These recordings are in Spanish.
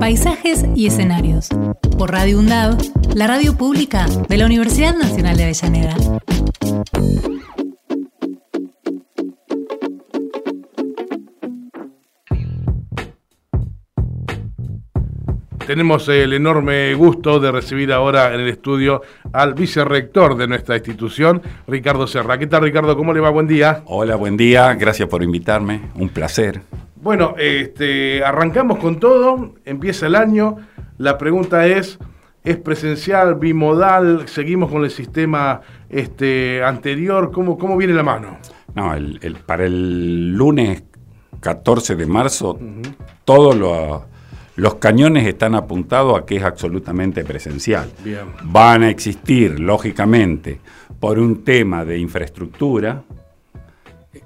Paisajes y escenarios. Por Radio UNDAV, la radio pública de la Universidad Nacional de Avellaneda. Tenemos el enorme gusto de recibir ahora en el estudio al vicerrector de nuestra institución, Ricardo Serra. ¿Qué tal, Ricardo? ¿Cómo le va? Buen día. Hola, buen día. Gracias por invitarme. Un placer. Bueno, este, arrancamos con todo. Empieza el año. La pregunta es, ¿es presencial, bimodal? ¿Seguimos con el sistema este, anterior? ¿Cómo, ¿Cómo viene la mano? No, el, el- para el lunes 14 de marzo, todos los, los cañones están apuntados a que es absolutamente presencial. Bien. Van a existir, lógicamente, por un tema de infraestructura,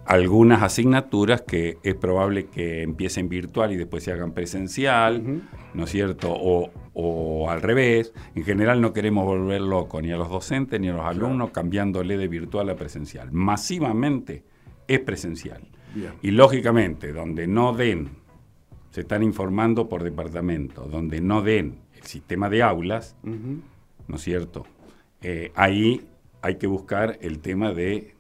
algunas asignaturas que es probable que empiecen virtual y después se hagan presencial, ¿no es cierto? O, o al revés. En general no queremos volver locos ni a los docentes ni a los alumnos cambiándole de virtual a presencial. Masivamente es presencial. Bien. Y lógicamente, donde no den, se están informando por departamento, donde no den el sistema de aulas, ¿no es cierto? Eh, ahí hay que buscar el tema de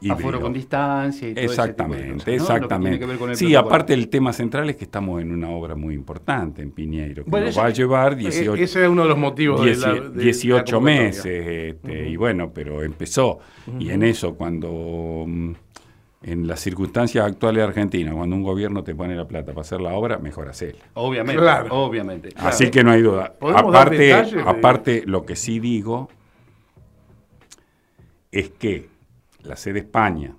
híbrido. Aforo con distancia y todo ese tipo de Exactamente, cosas, ¿no? Lo que tiene exactamente. que ver con el Sí, aparte el tema central es que estamos en una obra muy importante en Piñeiro, que Bueno, nos eso- va a llevar E- 18, Ese es uno de los motivos de la, de- de la 18 convocatoria. meses, este, y bueno, pero empezó. Y en eso, cuando mm, en las circunstancias actuales de Argentina, cuando un gobierno te pone la plata para hacer la obra, mejor hacerla. Obviamente, Claro. obviamente. Así que no hay duda. ¿Podemos dar Aparte, aparte, lo que sí digo es que la sede España,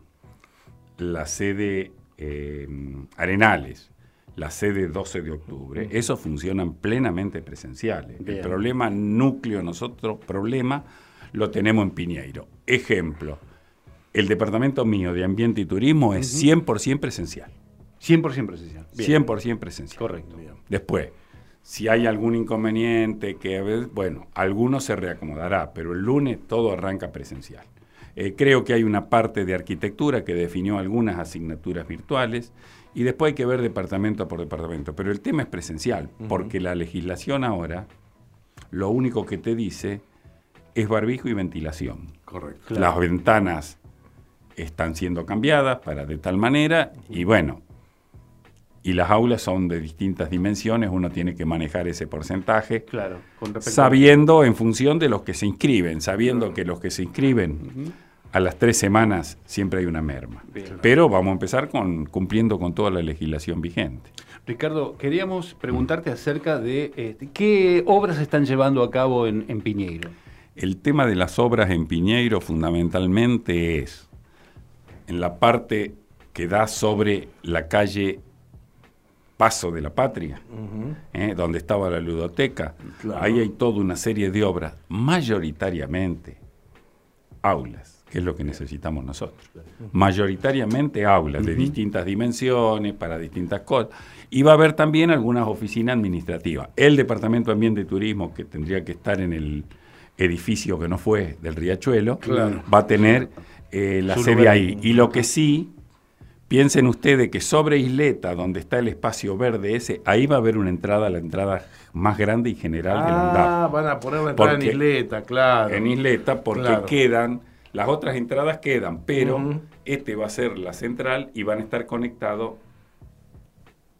la sede eh, Arenales, la sede 12 de octubre, esos funcionan plenamente presenciales. Bien. El problema núcleo, nosotros, problema, lo tenemos en Piñeiro. Ejemplo, el departamento mío de Ambiente y Turismo es 100% presencial. 100% presencial. Bien. 100% presencial. Correcto. Después, si hay algún inconveniente, que bueno, alguno se reacomodará, pero el lunes todo arranca presencial. Eh, creo que hay una parte de arquitectura que definió algunas asignaturas virtuales y después hay que ver departamento por departamento. Pero el tema es presencial, porque la legislación ahora lo único que te dice es barbijo y ventilación. Correcto. Las ventanas están siendo cambiadas para de tal manera y bueno, y las aulas son de distintas dimensiones, uno tiene que manejar ese porcentaje, Claro. Con sabiendo en función de los que se inscriben, sabiendo que los que se inscriben a las tres semanas siempre hay una merma. Bien. Pero vamos a empezar con cumpliendo con toda la legislación vigente. Ricardo, queríamos preguntarte acerca de este, qué obras se están llevando a cabo en, en Piñeiro. El tema de las obras en Piñeiro fundamentalmente es en la parte que da sobre la calle Paso de la Patria, ¿eh? donde estaba la ludoteca. Claro. Ahí hay toda una serie de obras, mayoritariamente aulas, que es lo que necesitamos nosotros. Mayoritariamente aulas de distintas dimensiones, para distintas cosas. Y va a haber también algunas oficinas administrativas. El Departamento de Ambiente y Turismo, que tendría que estar en el edificio que no fue del Riachuelo, Claro. va a tener eh, la sede ahí. Y lo que sí, piensen ustedes que sobre Isleta, donde está el espacio verde ese, ahí va a haber una entrada, la entrada más grande y general del Ah, van a poner la entrada en isleta, claro. En Isleta, porque Claro. quedan, las otras entradas quedan, pero este va a ser la central y van a estar conectados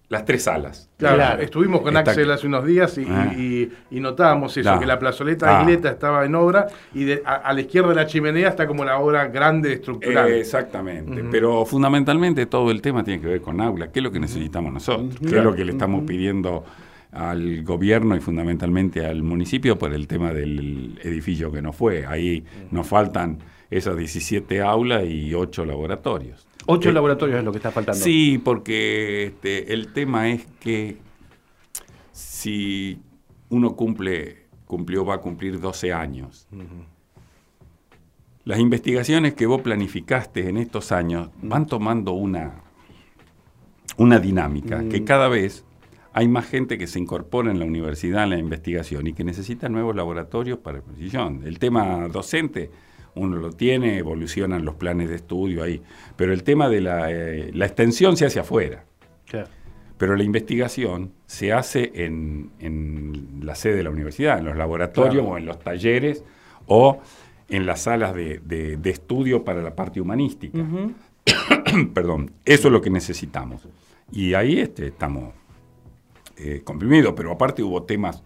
las tres salas. Claro, Claro. estuvimos con Está- Axel hace unos días y, Ah. y- y notábamos eso, que la plazoleta Ah. isleta estaba en obra y de- a, a la izquierda de la chimenea está como la obra grande estructural. Eh, exactamente, pero fundamentalmente todo el tema tiene que ver con aula, que es lo que necesitamos nosotros, que es Claro. lo que le estamos pidiendo al gobierno y fundamentalmente al municipio por el tema del edificio que no fue. Ahí nos faltan esas 17 aulas y 8 laboratorios. Ocho Eh, laboratorios es lo que está faltando. Sí, porque este, el tema es que si uno cumple cumplió, va a cumplir 12 años. Las investigaciones que vos planificaste en estos años van tomando una, una dinámica, que cada vez hay más gente que se incorpora en la universidad en la investigación y que necesita nuevos laboratorios para la precisión. El tema docente, uno lo tiene, evolucionan los planes de estudio ahí, pero el tema de la, eh, la extensión se hace afuera. Pero la investigación se hace en, en, la sede de la universidad, en los laboratorios o en los talleres o en las salas de, de, de estudio para la parte humanística. Perdón, eso es lo que necesitamos. Y ahí este, estamos eh, comprimidos, pero aparte hubo temas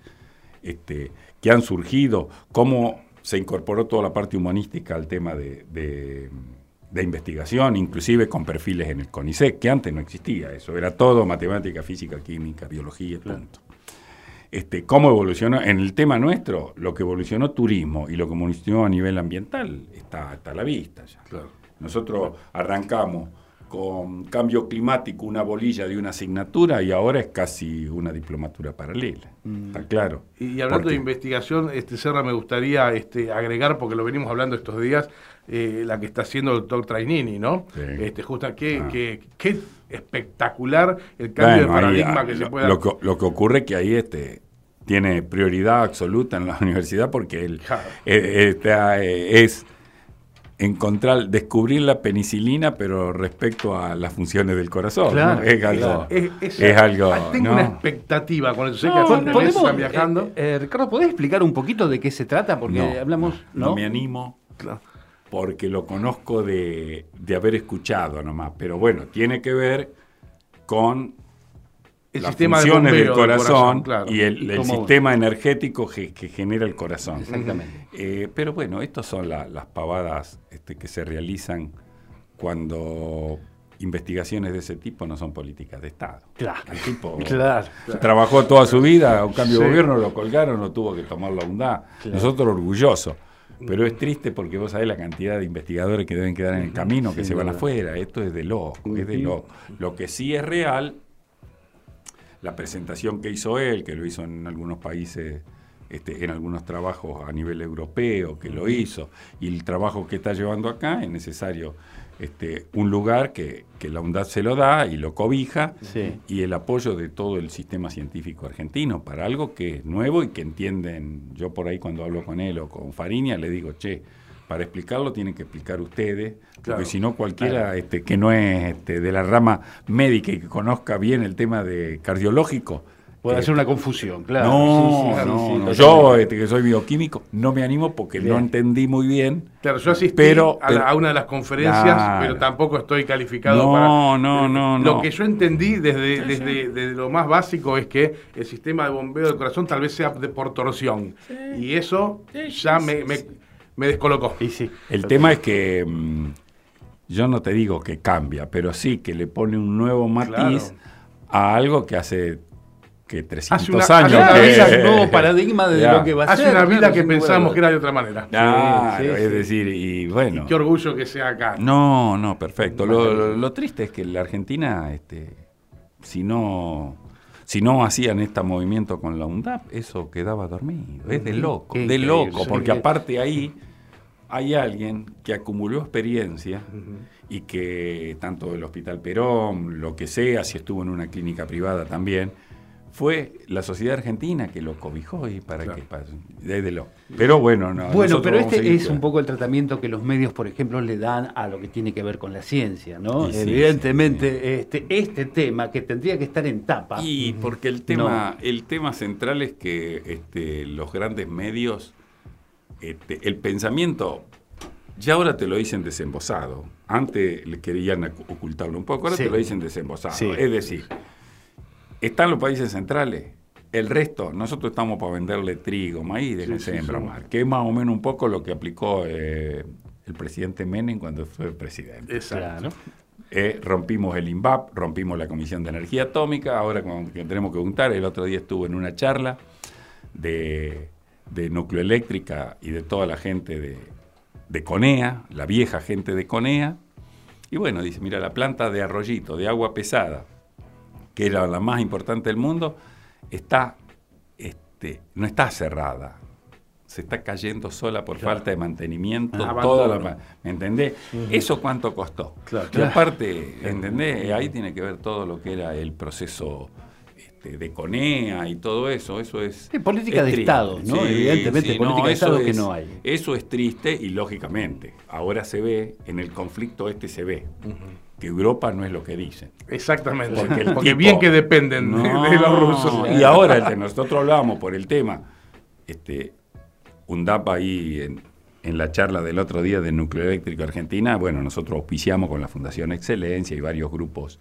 este, que han surgido, cómo se incorporó toda la parte humanística al tema de, de, de, investigación, inclusive con perfiles en el CONICET, que antes no existía eso, era todo matemática, física, química, biología, punto. Este, ¿Cómo evolucionó? En el tema nuestro, lo que evolucionó turismo y lo que evolucionó a nivel ambiental está, está a la vista ya. Claro. Nosotros arrancamos con cambio climático una bolilla de una asignatura y ahora es casi una diplomatura paralela. Mm. Está claro. Y, y hablando de investigación, este Serra, me gustaría este, agregar, porque lo venimos hablando estos días, eh, la que está haciendo el doctor Trainini, ¿no? Sí. Este, justa, qué, ah. qué, qué, espectacular el cambio bueno, de paradigma ahí, que se puede lo, que, lo que ocurre es que ahí este, tiene prioridad absoluta en la universidad porque él claro. eh, eh, es encontrar, descubrir la penicilina, pero respecto a las funciones del corazón. Claro, ¿no? Es algo. claro. Es, es, es, algo. Tengo ¿no? una expectativa con eso. Sé no, que hace ¿podemos, están viajando. Eh, eh, Ricardo, ¿podés explicar un poquito de qué se trata? Porque no, hablamos. No, no me animo. Claro. Porque lo conozco de, de haber escuchado nomás. Pero bueno, tiene que ver con el las sistema funciones de del corazón, del corazón claro. y el, el sistema energético que, que, genera el corazón. Exactamente. Eh, pero bueno, estas son la, las pavadas este, que se realizan cuando investigaciones de ese tipo no son políticas de Estado. Claro. El tipo claro, claro. trabajó toda su vida, un cambio sí. de gobierno, lo colgaron, no tuvo que tomar la. Claro. Nosotros orgullosos. Pero es triste porque vos sabés la cantidad de investigadores que deben quedar en el camino, que se van afuera. Esto es de loco, es de loco. Lo que sí es real la presentación que hizo él, que lo hizo en algunos países, este, en algunos trabajos a nivel europeo, que lo hizo, y el trabajo que está llevando acá, es necesario este, un lugar que, que, la UNDAD se lo da y lo cobija, sí. y el apoyo de todo el sistema científico argentino para algo que es nuevo y que entienden, yo por ahí cuando hablo con él o con Fariña, le digo, che, para explicarlo tienen que explicar ustedes, porque claro, si no cualquiera claro. este, que no es este, de la rama médica y que conozca bien el tema de cardiológico, Puede hacer una confusión, claro. No, sí, sí, no, sí, no. yo este, que soy bioquímico no me animo porque bien. no entendí muy bien. Claro, yo asistí pero, a, la, a una de las conferencias, claro. pero tampoco estoy calificado no, para... No, no, no. Lo que yo entendí desde, desde, desde, lo más básico es que el sistema de bombeo del corazón tal vez sea de por torsión. Y eso ya me, me, me descolocó. Y sí. El tema es que mmm, yo no te digo que cambia, pero sí que le pone un nuevo matiz a algo que hace que 300 hace una, años. Hace que, un nuevo paradigma de ya. lo que va a hace ser. Hace una vida que pensamos que era de otra manera. Claro, sí, sí, es decir, y bueno. Y qué orgullo que sea acá. No, no, perfecto. Lo, lo, lo triste es que la Argentina, este, si no si no hacían este movimiento con la UNDAP, eso quedaba dormido. Es de loco, de loco, porque aparte ahí hay alguien que acumuló experiencia uh -huh. y que tanto el Hospital Perón, lo que sea, si estuvo en una clínica privada también, fue la sociedad argentina que lo cobijó y para claro. que pase. Desde lo. Pero bueno, no. Bueno, pero este es un poco el tratamiento que los medios, por ejemplo, le dan a lo que tiene que ver con la ciencia, ¿no? Evidentemente, sí, sí. Este, este tema que tendría que estar en tapa. Y porque el tema, no. el tema central es que este, los grandes medios, este, el pensamiento, ya ahora te lo dicen desembosado. Antes le querían ocultarlo un poco, ahora te lo dicen desembosado. Es decir están los países centrales. El resto, nosotros estamos para venderle trigo, maíz, de sí, sí, bromar, sí. que es más o menos un poco lo que aplicó eh, el presidente Menem cuando fue presidente. Exacto. Eh, rompimos el INVAP, rompimos la Comisión de Energía Atómica, ahora con, que tenemos que juntar, el otro día estuve en una charla de, de nucleoeléctrica y de toda la gente de, de CONEA, la vieja gente de CONEA, y bueno, dice, mira, la planta de arroyito, de agua pesada, que era la más importante del mundo, está, este, no está cerrada. se está cayendo sola por falta de mantenimiento. toda la, ¿Me entendés? ¿Eso cuánto costó? Claro, y aparte, ¿entendés? Ahí tiene que ver todo lo que era el proceso este, de CONEA y todo eso. Eso es. política de Estado, ¿no? Evidentemente, política de Estado que no hay. Eso es triste y lógicamente, ahora se ve, en el conflicto este se ve. Que Europa no es lo que dicen. Exactamente. Porque, bien que dependen de, los rusos. Y ahora, nosotros hablábamos por el tema, este, UNDAP ahí en, en, la charla del otro día de Núcleo Eléctrico Argentina, bueno, nosotros auspiciamos con la Fundación Excelencia y varios grupos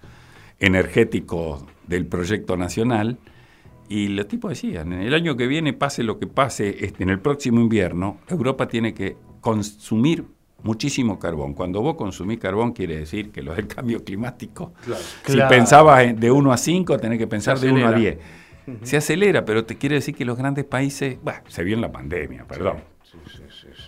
energéticos del proyecto nacional. Y los tipos decían, en el año que viene, pase lo que pase, este, en el próximo invierno, Europa tiene que consumir muchísimo carbón. Cuando vos consumís carbón quiere decir que lo del cambio climático, si pensabas de 1 a 5, tenés que pensar de 1 a 10 se acelera, pero te quiere decir que los grandes países, bueno, se vio en la pandemia, perdón.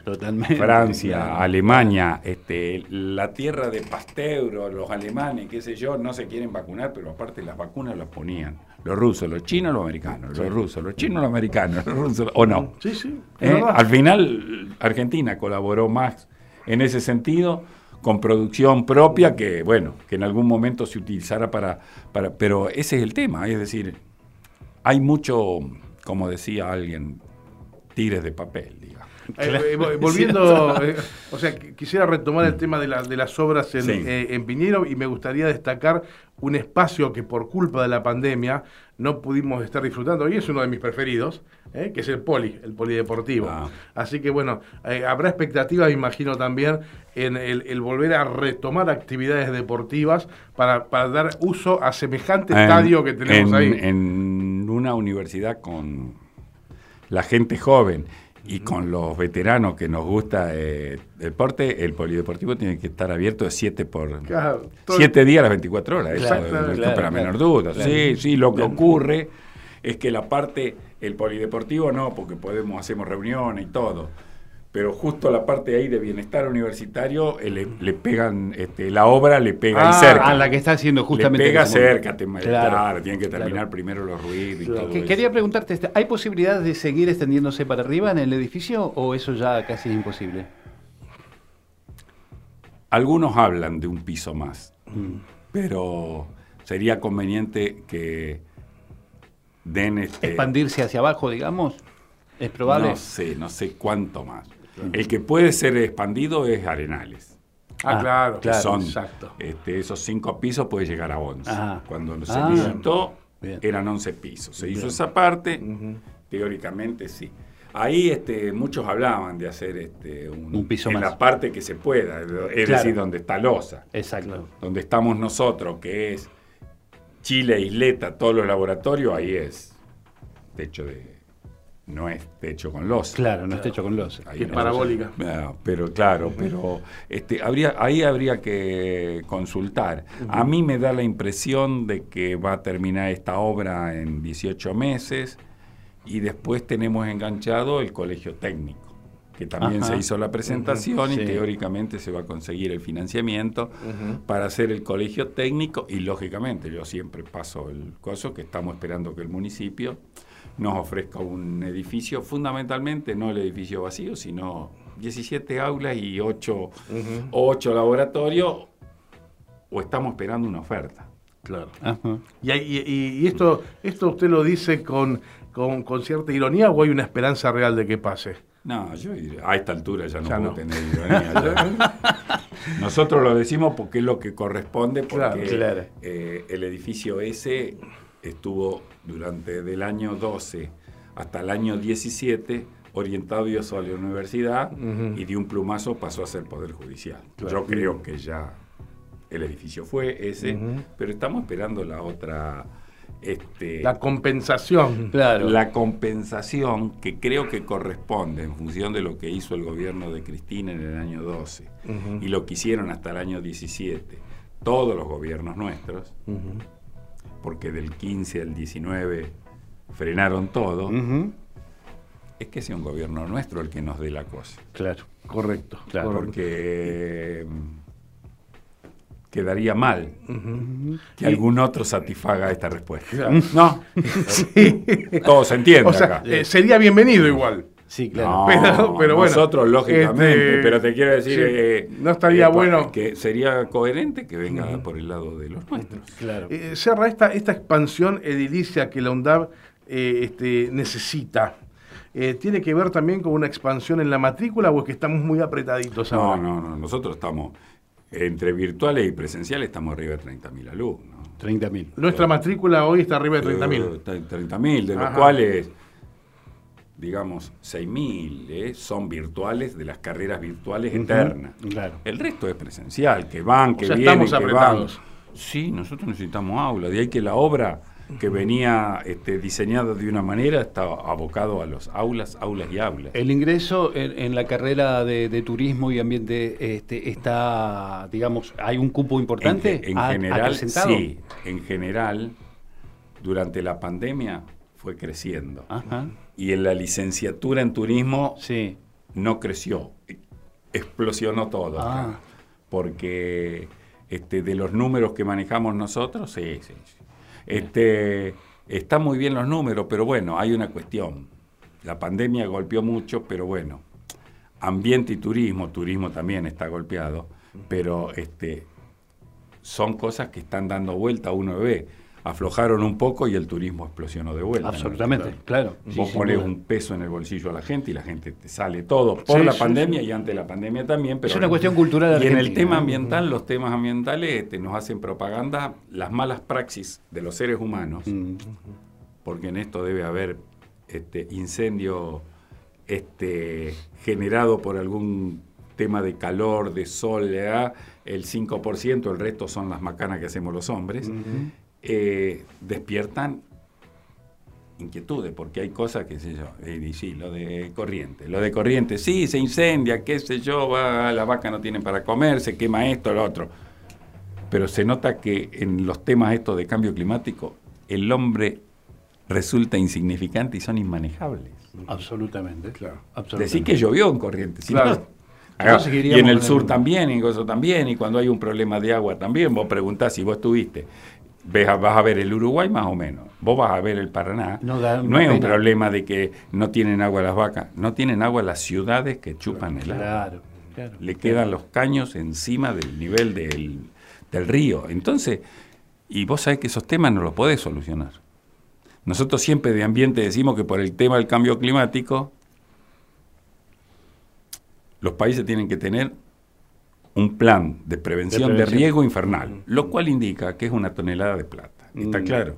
Totalmente. Francia, Alemania, este, la tierra de Pasteur, los alemanes, qué sé yo, no se quieren vacunar, pero aparte las vacunas las ponían los rusos, los chinos, los americanos, los rusos, los chinos, los americanos, los rusos, o no. Sí, sí. ¿Eh? Al final, Argentina colaboró más en ese sentido con producción propia que, bueno, que en algún momento se utilizara para, para... Pero ese es el tema, es decir, hay mucho, como decía alguien, tigres de papel, digamos. Eh, eh, volviendo, eh, o sea, quisiera retomar el tema de, de las obras en, en, Piñero y me gustaría destacar un espacio que por culpa de la pandemia no pudimos estar disfrutando y es uno de mis preferidos, que es el poli, el polideportivo. Ah. Así que bueno, habrá expectativas, me imagino también, en el, volver a retomar actividades deportivas para, dar uso a semejante estadio que tenemos ahí. En una universidad con la gente joven y con los veteranos que nos gusta el deporte, el polideportivo tiene que estar abierto de 7 por siete días a las 24 horas. Eso, para menor duda. Sí, sí, lo que ocurre es que la parte, el polideportivo no, porque podemos, hacemos reuniones y todo pero justo la parte ahí de bienestar universitario eh, le, pegan, este, la obra le pega ah, cerca. A la que está haciendo justamente. Le pega cerca, claro, tienen que terminar primero los ruidos y todo Quería preguntarte, este, ¿hay posibilidad de seguir extendiéndose para arriba en el edificio o eso ya casi es imposible? Algunos hablan de un piso más, mm. pero sería conveniente que den... Este, Expandirse hacia abajo, digamos. ¿Es probable? No sé, no sé cuánto más. El que puede ser expandido es Arenales. Ah, claro, claro. Son, exacto. Este, esos cinco pisos puede llegar a 11. Cuando se ah, eran 11 pisos. Se hizo esa parte, teóricamente sí. Ahí este, muchos hablaban de hacer este, un, piso en la parte que se pueda, es decir, donde está Loza. Exacto. Donde estamos nosotros, que es Chile, Isleta, todos los laboratorios, ahí es techo de no es techo con los. Claro, no es techo con los. Es parabólica. Ah, pero claro, pero este, habría, ahí habría que consultar. A mí me da la impresión de que va a terminar esta obra en 18 meses y después tenemos enganchado el colegio técnico que también se hizo la presentación y teóricamente se va a conseguir el financiamiento para hacer el colegio técnico y lógicamente yo siempre paso el coso que estamos esperando que el municipio nos ofrezca un edificio, fundamentalmente no el edificio vacío, sino 17 aulas y 8, laboratorios, o estamos esperando una oferta. Claro. Y, esto, esto usted lo dice con, con, cierta ironía o hay una esperanza real de que pase? No, yo a esta altura ya no puedo tener ironía. nosotros lo decimos porque es lo que corresponde, porque eh, el edificio ese estuvo durante del año 12 hasta el año 17 orientado y a la universidad y de un plumazo pasó a ser Poder Judicial. Yo creo que ya el edificio fue ese, pero estamos esperando la otra... Este, la compensación. Claro. La compensación que creo que corresponde en función de lo que hizo el gobierno de Cristina en el año 12 y lo que hicieron hasta el año 17 todos los gobiernos nuestros, porque del 15 al 19 frenaron todo, es que sea un gobierno nuestro el que nos dé la cosa. Claro, correcto. Claro, porque mm, quedaría mal que algún otro satisfaga esta respuesta. No, todo se entiende acá. Eh, sería bienvenido igual. Sí, claro. pero, bueno, nosotros lógicamente, este, pero te quiero decir, eh, no estaría bueno que sería coherente que venga por el lado de los nuestros. Claro. Eh, Serra, esta, esta expansión edilicia que la UNDAV eh, este, necesita, ¿tiene que ver también con una expansión en la matrícula o es que estamos muy apretaditos ahora? No, no, no, nosotros estamos, entre virtuales y presenciales, estamos arriba de 30.000 alumnos. 30.000. Nuestra matrícula hoy está arriba de 30.000. 30.000, de los cuales digamos, 6.000 ¿eh? son virtuales de las carreras virtuales eternas. El resto es presencial, que van, que vienen, que van. Sí, nosotros necesitamos aula, de ahí que la obra que venía este, diseñada de una manera está abocado a los aulas, aulas y aulas. El ingreso en, la carrera de, turismo y ambiente este, está, digamos, hay un cupo importante. En, general, sí, en general, durante la pandemia fue creciendo. Y en la licenciatura en turismo sí. no creció, explosionó todo. Ah. Porque este, de los números que manejamos nosotros, sí, sí. Este, están muy bien los números, pero bueno, hay una cuestión. La pandemia golpeó mucho, pero bueno, ambiente y turismo, turismo también está golpeado, pero este, son cosas que están dando vuelta, uno ve aflojaron un poco y el turismo explosionó de vuelta. Absolutamente, claro. Vos pones un peso en el bolsillo a la gente y la gente te sale todo por la pandemia y ante la pandemia también. Pero es una cuestión cultural. Y en el tema ambiental, los temas ambientales este, nos hacen propaganda las malas praxis de los seres humanos, mm. porque en esto debe haber este, incendio este, generado por algún tema de calor, de sol, el 5%, el resto son las macanas que hacemos los hombres. Eh, despiertan inquietudes, porque hay cosas que sé yo, sí, lo de corriente, lo de corriente, sí, se incendia, qué sé yo, va, la vaca no tiene para comer, se quema esto, lo otro. Pero se nota que en los temas estos de cambio climático, el hombre resulta insignificante y son inmanejables. Absolutamente, claro. Decir que llovió en corriente, claro. y en el sur también, y eso también, y cuando hay un problema de agua también, vos preguntás si vos estuviste vas a ver el Uruguay más o menos, vos vas a ver el Paraná, no, es un problema de que no tienen agua las vacas, no tienen agua las ciudades que chupan el agua. Le quedan los caños encima del nivel del, del río. Entonces, y vos sabés que esos temas no los podés solucionar. Nosotros siempre de ambiente decimos que por el tema del cambio climático, los países tienen que tener un plan de prevención de, riesgo infernal, lo cual indica que es una tonelada de plata. Está claro.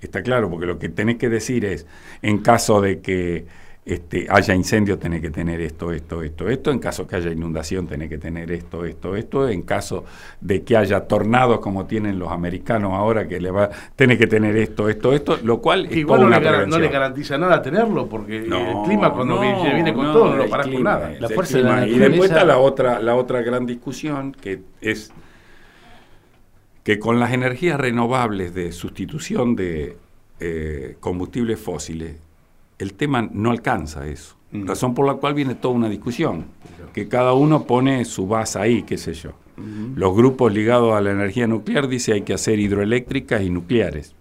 Está claro, porque lo que tenés que decir es, en caso de que este, haya incendio, tenés que tener esto, esto, esto, esto. En caso que haya inundación, tenés que tener esto, esto, esto. En caso de que haya tornados como tienen los americanos ahora, que le va, tenés que tener esto, esto, esto. Lo cual es Igual no, le no, le garantiza nada tenerlo, porque el clima cuando viene con todo no lo parás con nada. La fuerza y después está la otra, la otra gran discusión, que es que con las energías renovables de sustitución de eh, combustibles fósiles, el tema no alcanza eso. Mm. Razón por la cual viene toda una discusión, que cada uno pone su base ahí, qué sé yo. Mm. Los grupos ligados a la energía nuclear dicen hay que hacer hidroeléctricas y nucleares.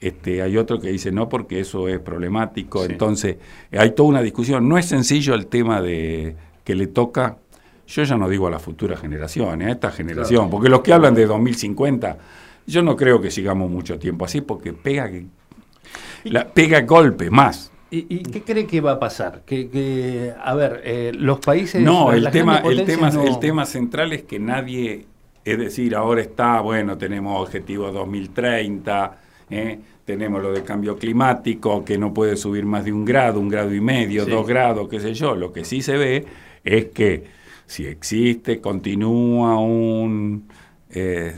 Este, hay otro que dice no porque eso es problemático. Entonces, hay toda una discusión. No es sencillo el tema de que le toca, yo ya no digo a las futuras generaciones, a esta generación, porque los que hablan de 2050, yo no creo que sigamos mucho tiempo así, porque pega la, pega golpe más. ¿Y, qué cree que va a pasar? Que, a ver, eh, los países... No, el tema, el, tema, el tema central es que nadie, es decir, ahora está, bueno, tenemos objetivo 2030, ¿eh? tenemos lo de cambio climático, que no puede subir más de un grado, un grado y medio, dos grados, qué sé yo. Lo que sí se ve es que si existe, continúa un... Eh,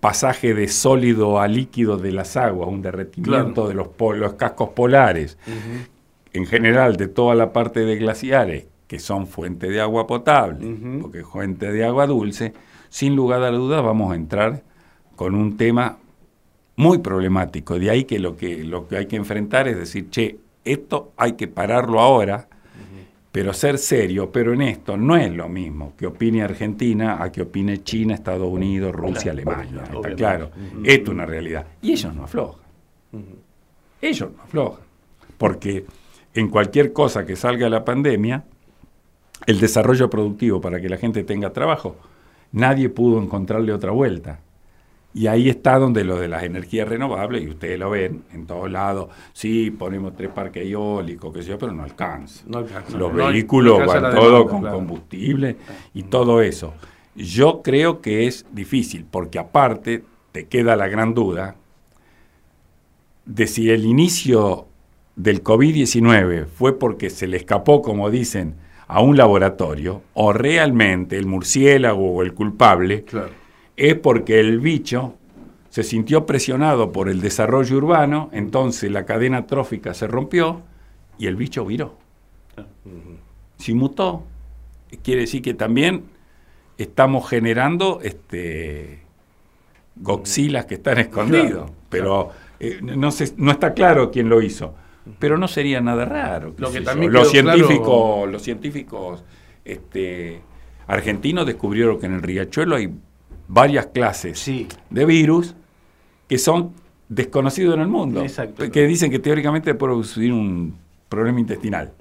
pasaje de sólido a líquido de las aguas, un derretimiento de los, cascos polares, en general de toda la parte de glaciares, que son fuente de agua potable, porque es fuente de agua dulce, sin lugar a dudas vamos a entrar con un tema muy problemático. De ahí que lo que, lo que hay que enfrentar es decir, che, esto hay que pararlo ahora, pero ser serio, pero en esto no es lo mismo que opine Argentina a que opine China, Estados Unidos, Rusia, Alemania. Está claro. Esto es una realidad. Y ellos no aflojan. Ellos no aflojan. porque en cualquier cosa que salga de la pandemia, el desarrollo productivo para que la gente tenga trabajo, nadie pudo encontrarle otra vuelta. Y ahí está donde lo de las energías renovables, y ustedes lo ven en todos lados, sí, ponemos tres parques eólicos, que sé yo, pero no alcanza. Los vehículos van todo con combustible y todo eso. Yo creo que es difícil, porque aparte te queda la gran duda de si el inicio del COVID-19 fue porque se le escapó, como dicen, a un laboratorio, o realmente el murciélago o el culpable es porque el bicho se sintió presionado por el desarrollo urbano, entonces la cadena trófica se rompió y el bicho viró. Si mutó, quiere decir que también estamos generando este goxilas que están escondidos, pero eh, no, no está claro quién lo hizo pero no sería nada raro. Lo que también los, científicos, los científicos este, argentinos descubrieron que en el riachuelo hay varias clases de virus que son desconocidos en el mundo, que dicen que teóricamente puede producir un problema intestinal.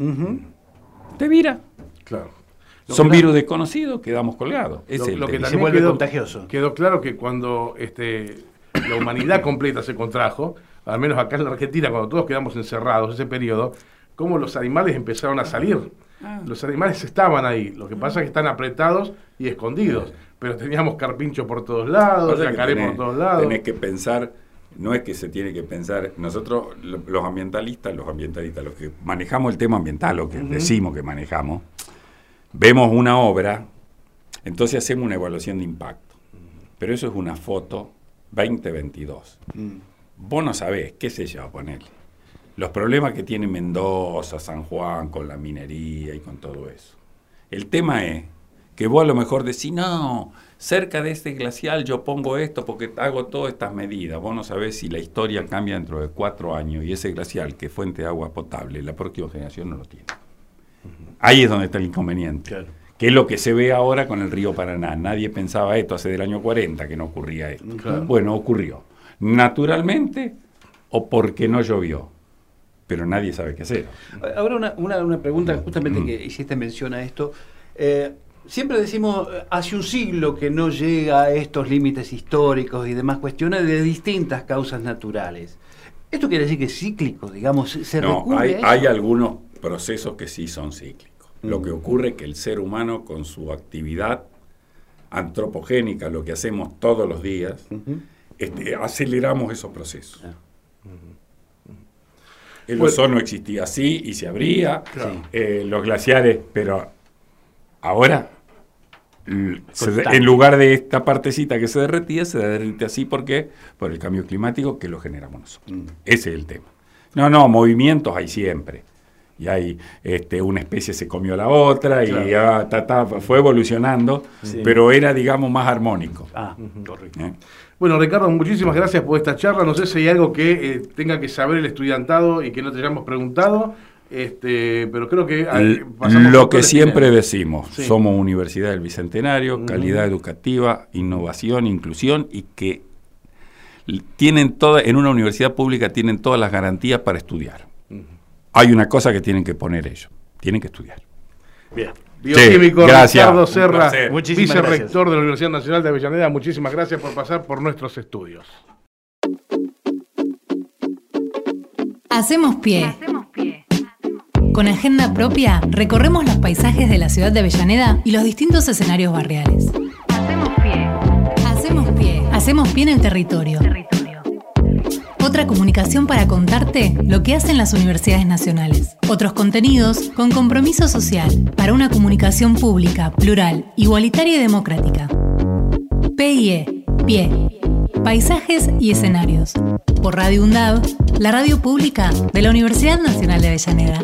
Te vira. Claro. Son virus desconocidos, quedamos colgados. lo, que también quedó, contagioso. Quedó claro que cuando este, la humanidad completa se contrajo, al menos acá en la Argentina, cuando todos quedamos encerrados ese periodo, cómo los animales empezaron a salir. Ah. Los animales estaban ahí, lo que pasa es que están apretados y escondidos, pero teníamos carpincho por todos lados, yacaré por todos lados. Tenés que pensar, no es que se tiene que pensar, nosotros los ambientalistas, los ambientalistas, los que manejamos el tema ambiental, lo que decimos que manejamos, vemos una obra, entonces hacemos una evaluación de impacto, pero eso es una foto 2022 vos no sabés, qué sé yo, ponerle. Los problemas que tiene Mendoza, San Juan, con la minería y con todo eso. El tema es que vos a lo mejor decís, no, cerca de este glacial yo pongo esto porque hago todas estas medidas. Vos no sabés si la historia cambia dentro de cuatro años y ese glacial, que es fuente de agua potable, la próxima generación no lo tiene. Ahí es donde está el inconveniente. Que es lo que se ve ahora con el río Paraná. Nadie pensaba esto hace del año 40 que no ocurría esto. Bueno, ocurrió naturalmente o porque no llovió. Pero nadie sabe qué hacer. Ahora una, pregunta, justamente que hiciste mención a esto. Eh, siempre decimos, hace un siglo que no llega a estos límites históricos y demás cuestiones de distintas causas naturales. ¿Esto quiere decir que es cíclico, digamos? ¿Se no, hay, hay algunos procesos que sí son cíclicos. Lo que ocurre es que el ser humano con su actividad antropogénica, lo que hacemos todos los días, este, aceleramos esos procesos. Ah. El ozono existía así y se abría, eh, los glaciares, pero ahora, en lugar de esta partecita que se derretía, se derrite así, ¿por qué? Por el cambio climático que lo generamos nosotros. Mm. Ese es el tema. No, no, movimientos hay siempre. Y hay este, una especie se comió a la otra y fue evolucionando, pero era, digamos, más armónico. Ah, correcto. ¿Eh? Bueno, Ricardo, muchísimas gracias por esta charla. No sé si hay algo que eh, tenga que saber el estudiantado y que no te hayamos preguntado. Este, pero creo que lo que siempre decimos, somos Universidad del Bicentenario, calidad educativa, innovación, inclusión y que tienen toda, en una universidad pública tienen todas las garantías para estudiar. Hay una cosa que tienen que poner ellos, tienen que estudiar. Bien. Bioquímico Ricardo Serra, vicerrector de la Universidad Nacional de Avellaneda. Muchísimas gracias por pasar por nuestros estudios. Hacemos pie. Hacemos pie. Con agenda propia, recorremos los paisajes de la ciudad de Avellaneda y los distintos escenarios barriales. Hacemos pie. Hacemos pie. Hacemos pie en el territorio otra comunicación para contarte lo que hacen las universidades nacionales. Otros contenidos con compromiso social para una comunicación pública, plural, igualitaria y democrática. PIE, PIE, Paisajes y Escenarios. Por Radio UNDAV, la radio pública de la Universidad Nacional de Avellaneda.